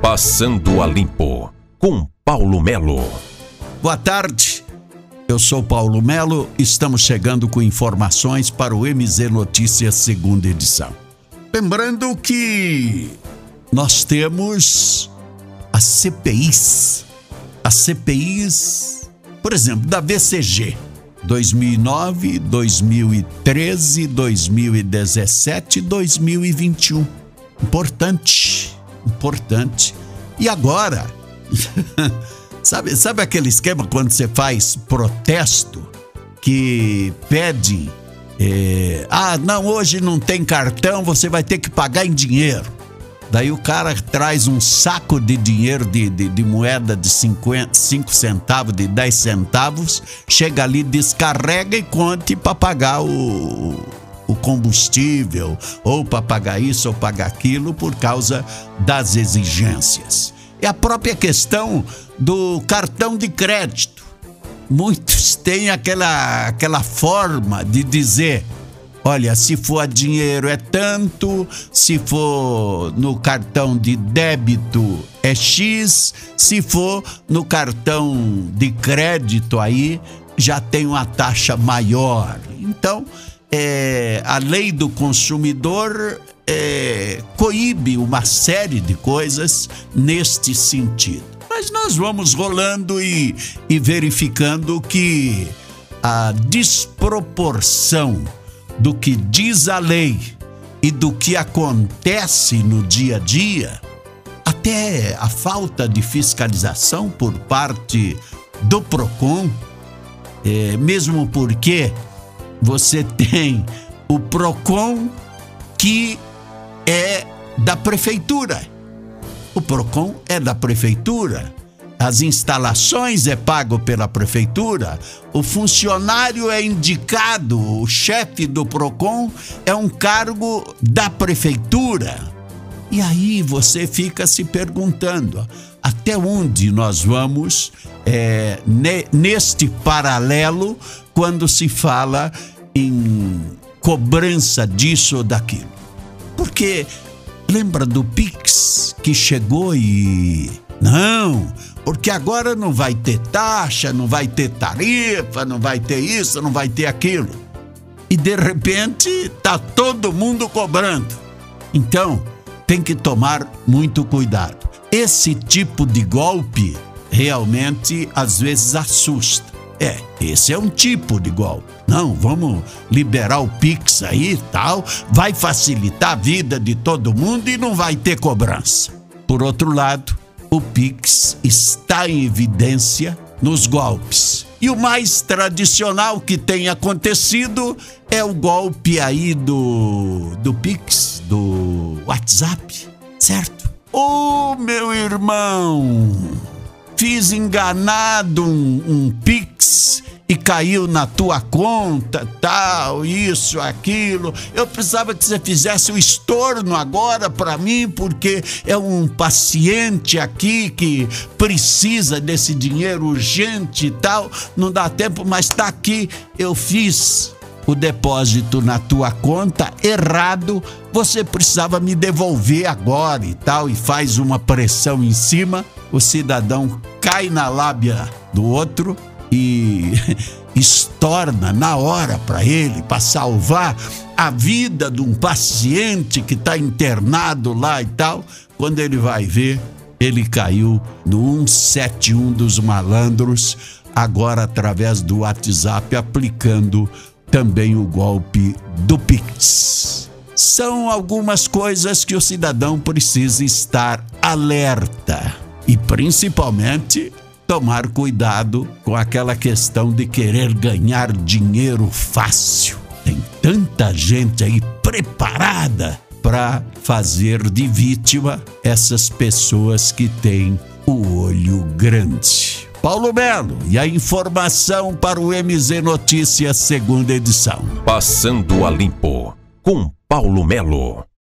Passando a Limpo, com Paulo Melo. Boa tarde, eu sou Paulo Melo, estamos chegando com informações para o MZ Notícias, segunda edição. Lembrando que nós temos as CPIs, as CPIs, por exemplo, da VCG, 2009, 2013, 2017 2021. Importante, importante. E agora? sabe, sabe aquele esquema quando você faz protesto que pede. É, ah, não, hoje não tem cartão, você vai ter que pagar em dinheiro. Daí o cara traz um saco de dinheiro de, de, de moeda de 5 centavos, de 10 centavos, chega ali, descarrega e conte para pagar o, o combustível, ou para pagar isso ou pagar aquilo por causa das exigências. É a própria questão do cartão de crédito. Muitos têm aquela, aquela forma de dizer Olha, se for a dinheiro é tanto, se for no cartão de débito é X, se for no cartão de crédito aí já tem uma taxa maior. Então, é, a lei do consumidor é, coíbe uma série de coisas neste sentido. Mas nós vamos rolando e, e verificando que a desproporção do que diz a lei e do que acontece no dia a dia, até a falta de fiscalização por parte do PROCON, é, mesmo porque você tem o PROCON que é da prefeitura. O PROCON é da prefeitura as instalações é pago pela prefeitura, o funcionário é indicado, o chefe do PROCON é um cargo da prefeitura. E aí você fica se perguntando até onde nós vamos é, neste paralelo quando se fala em cobrança disso ou daquilo. Porque lembra do Pix que chegou e. Não, porque agora não vai ter taxa, não vai ter tarifa, não vai ter isso, não vai ter aquilo. E de repente tá todo mundo cobrando. Então, tem que tomar muito cuidado. Esse tipo de golpe realmente às vezes assusta. É, esse é um tipo de golpe. Não, vamos liberar o Pix aí e tal, vai facilitar a vida de todo mundo e não vai ter cobrança. Por outro lado, o Pix está em evidência nos golpes. E o mais tradicional que tem acontecido é o golpe aí do, do Pix, do WhatsApp, certo? Ô oh, meu irmão, fiz enganado um, um Pix e caiu na tua conta, tal, isso, aquilo. Eu precisava que você fizesse o estorno agora para mim, porque é um paciente aqui que precisa desse dinheiro urgente e tal. Não dá tempo, mas tá aqui. Eu fiz o depósito na tua conta errado, você precisava me devolver agora e tal, e faz uma pressão em cima, o cidadão cai na lábia do outro e estorna na hora para ele, para salvar a vida de um paciente que está internado lá e tal. Quando ele vai ver, ele caiu no 171 dos malandros, agora através do WhatsApp, aplicando também o golpe do Pix. São algumas coisas que o cidadão precisa estar alerta e principalmente tomar cuidado com aquela questão de querer ganhar dinheiro fácil. Tem tanta gente aí preparada para fazer de vítima essas pessoas que têm o olho grande. Paulo Melo e a informação para o MZ Notícias, segunda edição. Passando a limpo com Paulo Melo.